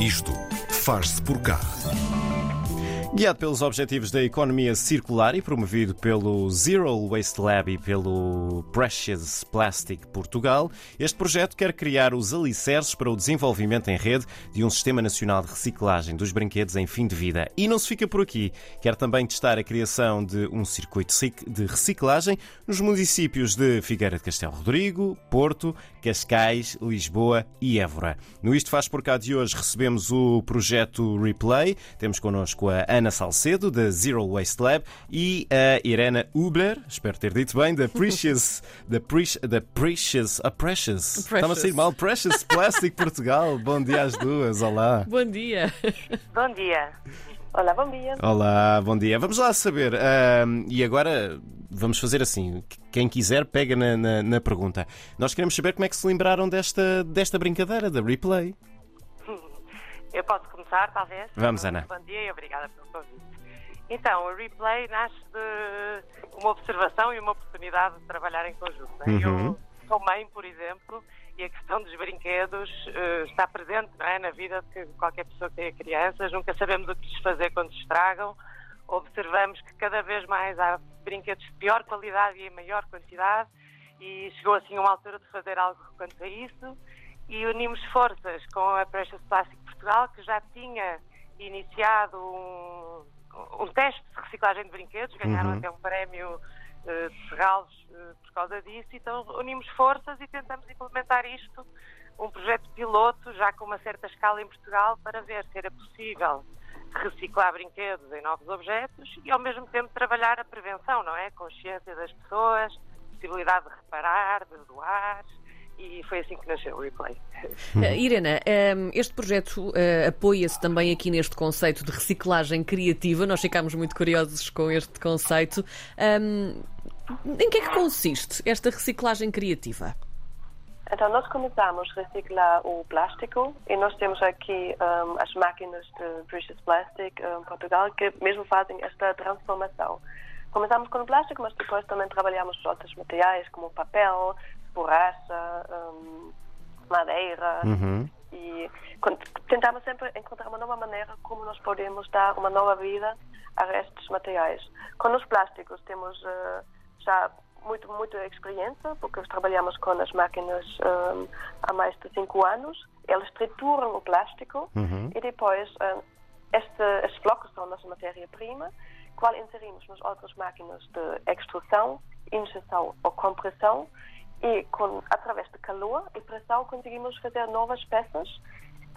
Isto faz-se por cá. Guiado pelos objetivos da economia circular e promovido pelo Zero Waste Lab e pelo Precious Plastic Portugal, este projeto quer criar os alicerces para o desenvolvimento em rede de um sistema nacional de reciclagem dos brinquedos em fim de vida. E não se fica por aqui. Quer também testar a criação de um circuito de reciclagem nos municípios de Figueira de Castelo Rodrigo, Porto, Cascais, Lisboa e Évora. No Isto Faz Por Cá de hoje recebemos o projeto Replay. Temos connosco a Ana Salcedo, da Zero Waste Lab, e a Irena Ubler, espero ter dito bem, da Precious. da, Pre da Precious. A Precious. Estava a sair mal. Precious Plastic Portugal. Bom dia às duas. Olá. Bom dia. Bom dia. Olá, bom dia. Olá, bom dia. Vamos lá saber. Uh, e agora vamos fazer assim. Quem quiser, pega na, na, na, pergunta. Nós queremos saber como é que se lembraram desta, desta brincadeira, da replay. Eu posso começar, talvez? Vamos, Ana. Bom dia e obrigada pelo convite. Então, o replay nasce de uma observação e uma oportunidade de trabalhar em conjunto. Né? Uhum. Eu sou mãe, por exemplo, e a questão dos brinquedos uh, está presente é? na vida de qualquer pessoa que tenha crianças. Nunca sabemos o que lhes fazer quando se estragam. Observamos que cada vez mais há brinquedos de pior qualidade e em maior quantidade, e chegou assim uma altura de fazer algo quanto a isso. E unimos forças com a Precious Plastic Portugal, que já tinha iniciado um, um teste de reciclagem de brinquedos, ganharam uhum. até um prémio uh, de Serralos uh, por causa disso, então unimos forças e tentamos implementar isto, um projeto piloto, já com uma certa escala em Portugal, para ver se era possível reciclar brinquedos em novos objetos e ao mesmo tempo trabalhar a prevenção, não é? Consciência das pessoas, possibilidade de reparar, de doar, e foi assim que nasceu o Replay. Uh, Irena, um, este projeto uh, apoia-se também aqui neste conceito de reciclagem criativa. Nós ficámos muito curiosos com este conceito. Um, em que é que consiste esta reciclagem criativa? Então, nós começamos a reciclar o plástico e nós temos aqui um, as máquinas de Precious Plastic em Portugal que mesmo fazem esta transformação. Começamos com o plástico, mas depois também trabalhamos outros materiais como papel, borracha, um, madeira. Uhum. E tentamos sempre encontrar uma nova maneira como nós podemos dar uma nova vida a estes materiais. Com os plásticos temos uh, já muito, muita experiência, porque trabalhamos com as máquinas um, há mais de cinco anos. Elas trituram o plástico uhum. e depois um, este, estes blocos são a nossa matéria-prima, qual inserimos nas outras máquinas de extrusão, injeção ou compressão e com, através de calor e pressão conseguimos fazer novas peças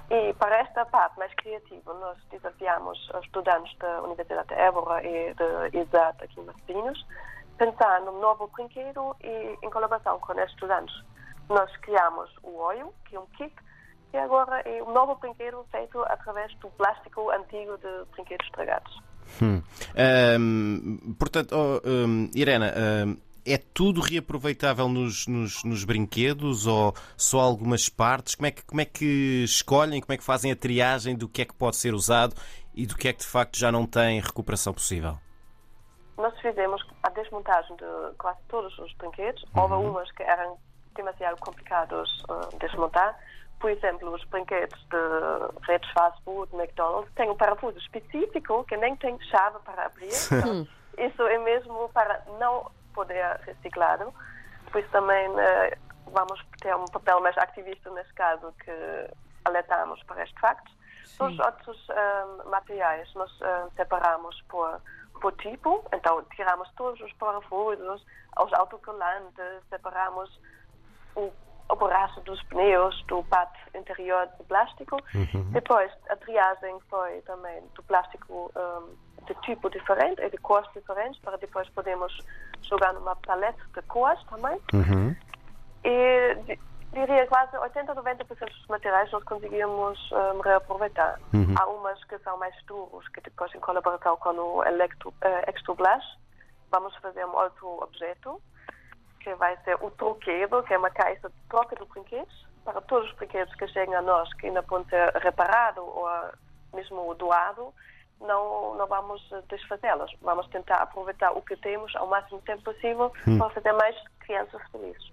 e para esta parte mais criativa nós desafiamos os estudantes da Universidade de Évora e de ISAT aqui em Martinhos pensar num novo brinquedo e em colaboração com os estudantes nós criamos o olho, que é um kit e agora é um novo brinquedo feito através do plástico antigo de brinquedos estragados. Hum. Um, portanto, oh, um, Irena, um é tudo reaproveitável nos, nos, nos, brinquedos ou só algumas partes? Como é, que, como é que escolhem, como é que fazem a triagem do que é que pode ser usado e do que é que de facto já não tem recuperação possível? Nós fizemos a desmontagem de quase todos os brinquedos. Uhum. Houve umas que eram demasiado complicados uh, de desmontar. Por exemplo, os brinquedos de redes fast food, McDonald's, têm um parafuso específico que nem tem chave para abrir. Então, isso é mesmo para não poder reciclado. Depois também uh, vamos ter um papel mais ativista nesse caso que alertamos para este facto. Sim. Os outros uh, materiais nós uh, separamos por, por tipo, então tiramos todos os parafusos, os autocolantes, separamos o, o borracho dos pneus, do pato interior de plástico. Uhum. Depois a triagem foi também do plástico um, de tipo diferente e de cores diferentes para depois podermos jogar numa paleta de cores também. Uhum. E diria quase 80 a 90% dos materiais nós conseguimos um, reaproveitar. Uhum. Há umas que são mais duros, que depois em colaboração com o Electro, uh, Extroblash vamos fazer um outro objeto que vai ser o troquedo, que é uma caixa de troca de brinquedos para todos os brinquedos que chegam a nós que ainda podem ser reparados ou mesmo doado não, não vamos desfazê-las. Vamos tentar aproveitar o que temos ao máximo tempo possível hum. para fazer mais crianças felizes.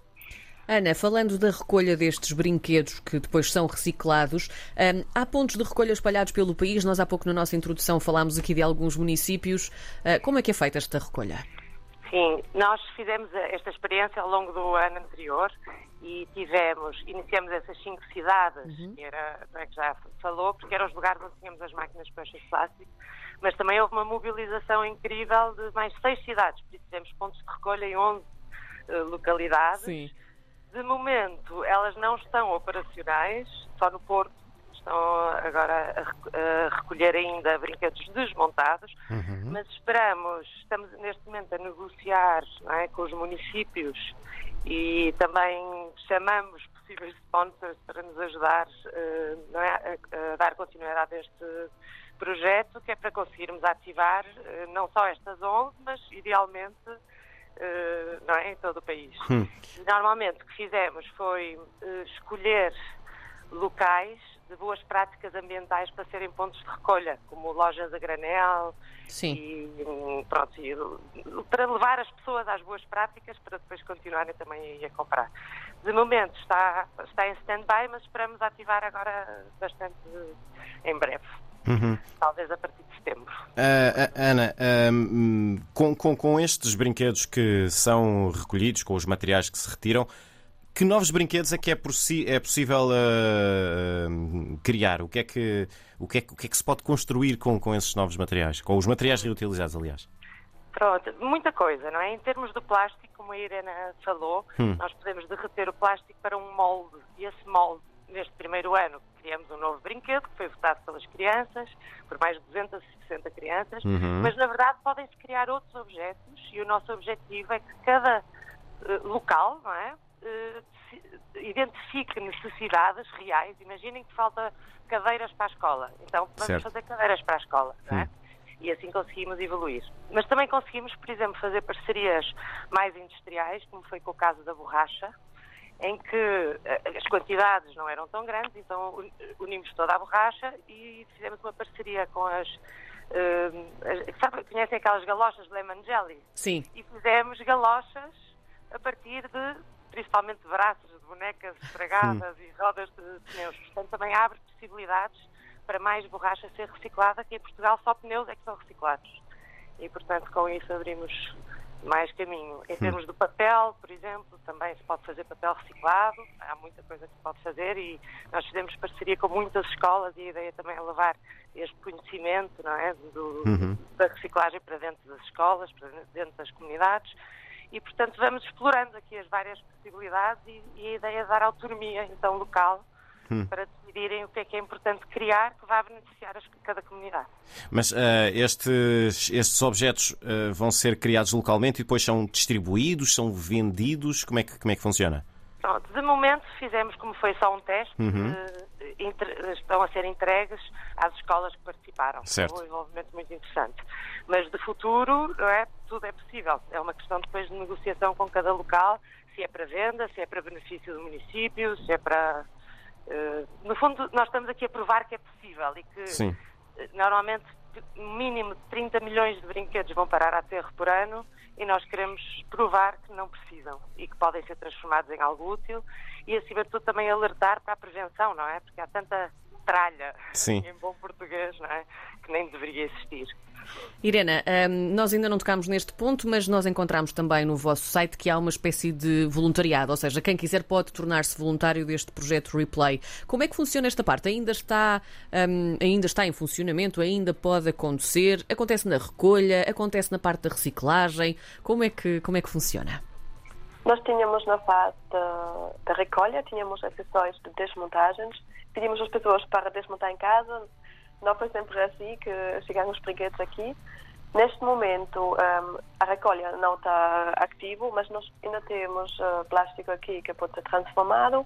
Ana, falando da recolha destes brinquedos que depois são reciclados, hum, há pontos de recolha espalhados pelo país. Nós há pouco na nossa introdução falámos aqui de alguns municípios. Uh, como é que é feita esta recolha? Sim, nós fizemos esta experiência ao longo do ano anterior e tivemos, iniciamos essas cinco cidades, uhum. que, era, é que já falou, porque eram os lugares onde tínhamos as máquinas para de plástico, mas também houve uma mobilização incrível de mais seis cidades, por isso tivemos pontos de recolha em 11 uh, eh, localidades. Sim. De momento, elas não estão operacionais, só no Porto estão agora a, recolher ainda brinquedos desmontados, uhum. mas esperamos, estamos neste momento a negociar é, com os municípios e também chamamos possíveis sponsors para nos ajudar uh, é, a, a, dar continuidade a este projeto, que é para conseguirmos ativar uh, não só estas 11, mas idealmente uh, não é, em todo o país. Hum. Normalmente o que fizemos foi escolher locais de boas práticas ambientais para serem pontos de recolha, como lojas a granel Sim. e pronto, e, para levar as pessoas às boas práticas para depois continuarem também a comprar. De momento está, está em stand-by, mas esperamos ativar agora bastante em breve. Uhum. Talvez a partir de setembro. Uh, Ana, uh, com, com, com estes brinquedos que são recolhidos, com os materiais que se retiram, que novos brinquedos é que é, é possível uh, criar? O que, é que, o, que é que, o que é que se pode construir com, com esses novos materiais? Com os materiais reutilizados, aliás? Pronto, muita coisa, não é? Em termos do plástico, como a Irena falou, hum. nós podemos derreter o plástico para um molde. E esse molde, neste primeiro ano, criamos um novo brinquedo que foi votado pelas crianças, por mais de 260 crianças, uhum. mas na verdade podem-se criar outros objetos e o nosso objetivo é que cada uh, local, não é? Uh, identifique necessidades reais. Imaginem que falta cadeiras para a escola. Então, vamos certo. fazer cadeiras para a escola, não é? Hum. E assim conseguimos evoluir. Mas também conseguimos, por exemplo, fazer parcerias mais industriais, como foi com o caso da borracha, em que eh, as quantidades não eram tão grandes, então unimos toda a borracha e fizemos uma parceria com as. Uh, sabe, conhecem aquelas galochas de lemon jelly? Sim. E fizemos galochas a partir de principalmente braços de bonecas estragadas hum. e rodas de pneus. Portanto, também abre possibilidades para mais borracha ser reciclada, que em Portugal só pneus é que são reciclados. E, portanto, com isso abrimos mais caminho. Em termos do papel, por exemplo, também se pode fazer papel reciclado, há muita coisa que se pode fazer e nós fizemos parceria com muitas escolas e a ideia também é levar este conhecimento não é, do, uhum. da reciclagem para dentro das escolas, para dentro das comunidades e, portanto, vamos explorando aqui as várias possibilidades e, e a ideia é dar autonomia, então, local, hum. para decidirem o que é que é importante criar que vá beneficiar as, cada comunidade. Mas uh, estes, estes objetos uh, vão ser criados localmente e depois são distribuídos, são vendidos? Como é que, como é que funciona? Pronto, de momento fizemos como foi só um teste, uhum. uh, estão a ser entregues às escolas que participaram. Certo. Foi um envolvimento muito interessante. Mas de futuro, não é? tudo é possível. É uma questão depois de negociação com cada local, se é para venda, se é para benefício do município, se é para. Uh, no fundo, nós estamos aqui a provar que é possível e que Sim. Uh, normalmente no mínimo 30 milhões de brinquedos vão parar a aterro por ano e nós queremos provar que não precisam e que podem ser transformados em algo útil e, acima de tudo, também alertar para a prevenção, não é? Porque há tanta tralha Sim. em bom português, não é? Que nem deveria existir. Irena, hum, nós ainda não tocámos neste ponto, mas nós encontramos também no vosso site que há uma espécie de voluntariado, ou seja, quem quiser pode tornar-se voluntário deste projeto Replay. Como é que funciona esta parte? Ainda está, um, ainda está em funcionamento? Ainda pode acontecer? Acontece na recolha? Acontece na parte da reciclagem? Como é que, como é que funciona? Nós tínhamos na fase da, recolha, tínhamos as sessões de desmontagens, pedimos as pessoas para desmontar em casa, não foi sempre assim que chegaram os brinquedos aqui. Neste momento, um, a recolha não está ativo, mas nós ainda temos uh, plástico aqui que pode ser transformado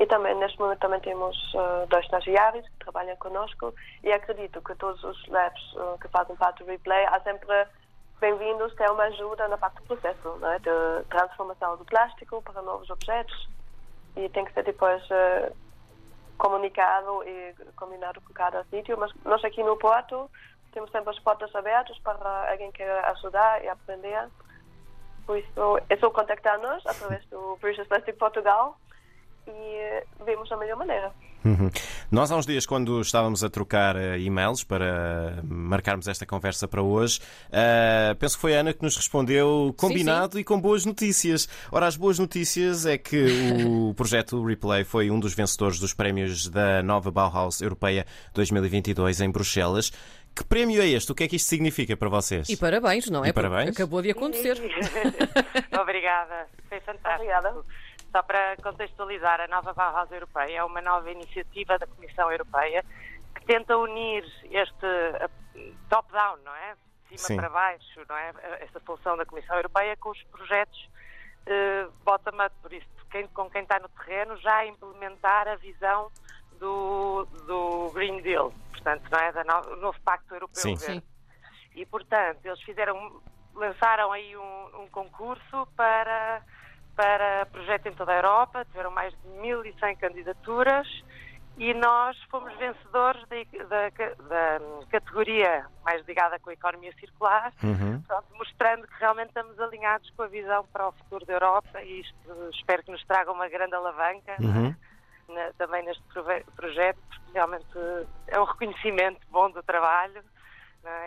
e também, neste momento, também temos uh, dois estagiários que trabalham conosco e acredito que todos os labs uh, que fazem parte do replay há sempre bem-vindos ter uma ajuda na parte do processo é? de transformação do plástico para novos objetos e tem que ser depois comunicado e combinado com cada sítio, mas nós aqui no Porto temos sempre as portas abertas para alguém que queira ajudar e aprender. Por isso, é só contactar-nos através do British Plastic Portugal e vemos a melhor maneira. Uhum. Nós, há uns dias, quando estávamos a trocar uh, e-mails para marcarmos esta conversa para hoje, uh, penso que foi a Ana que nos respondeu combinado sim, sim. e com boas notícias. Ora, as boas notícias é que o projeto Replay foi um dos vencedores dos prémios da nova Bauhaus Europeia 2022 em Bruxelas. Que prémio é este? O que é que isto significa para vocês? E parabéns, não é? E parabéns. Acabou de acontecer. Obrigada, foi fantástico. Obrigada. Só para contextualizar, a nova Bauhaus Europeia é uma nova iniciativa da Comissão Europeia que tenta unir este uh, top-down, não é? De cima Sim. para baixo, não é? Esta função da Comissão Europeia com os projetos uh, bottom-up, por isso, quem, com quem está no terreno já a implementar a visão do, do Green Deal, portanto, não é? Da no, o novo Pacto Europeu Sim. Verde. Sim. E, portanto, eles fizeram, lançaram aí um, um concurso para, para projeto em toda a Europa, tiveram mais de 1.100 candidaturas e nós fomos vencedores da, da, da categoria mais ligada com a economia circular, Uhum. portanto, mostrando que realmente estamos alinhados com a visão para o futuro da Europa e isto espero que nos traga uma grande alavanca é? Uhum. Na- também neste projeto, porque realmente é um reconhecimento bom do trabalho?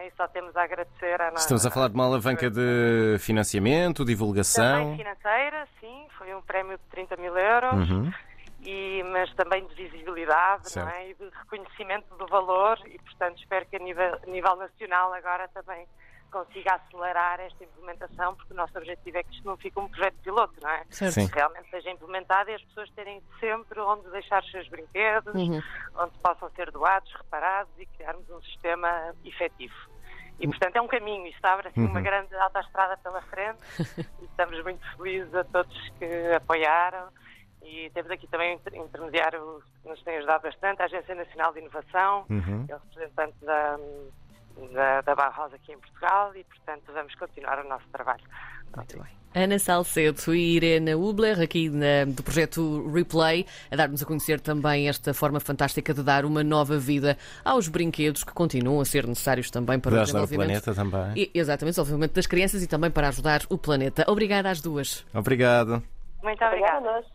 E só temos a agradecer à nossa. Estamos a falar de uma alavanca de financiamento, Também divulgação. financeira, sim, foi um prémio de 30 mil euros, Uhum. e, mas também de visibilidade não é? e de reconhecimento do valor e, portanto, espero que a nível, a nível nacional agora também consiga acelerar esta implementação, porque o nosso objetivo é que isto não fique um projeto piloto, não é? Certo. Sim. Que realmente seja implementado e as pessoas terem sempre onde deixar os seus brinquedos, Uhum. onde possam ser doados, reparados e criarmos um sistema efetivo. E, portanto, é um caminho, isto abre assim, uma grande autoestrada pela frente e estamos muito felizes a todos que apoiaram e temos aqui também um inter- intermediário que nos tem ajudado bastante, a Agência Nacional de Inovação, Uhum. é o representante da, da, da Bauhaus aqui em Portugal e, portanto, vamos continuar o nosso trabalho. Muito bem. Ana Salcedo e Irene Hubler, aqui na- do projeto Replay, a dar-nos a conhecer também esta forma fantástica de dar uma nova vida aos brinquedos que continuam a ser necessários também para Para o ajudar o desenvolvimento. planeta também. E- Exatamente, o desenvolvimento das crianças e também para ajudar o planeta. Obrigada às duas. Obrigado. Muito Obrigada obrigada.